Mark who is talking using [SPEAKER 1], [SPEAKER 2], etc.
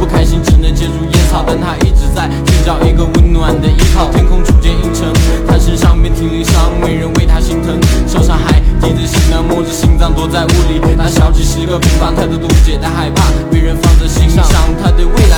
[SPEAKER 1] 不开心只能借助烟草，但他一直在寻找一个温暖的依靠。天空逐渐阴沉，他身上遍体鳞伤，没人为他心疼。受伤还提着行囊，摸着心脏躲在屋里。他小几十个平方，太多毒气，他害怕别人放在心上。他对未来。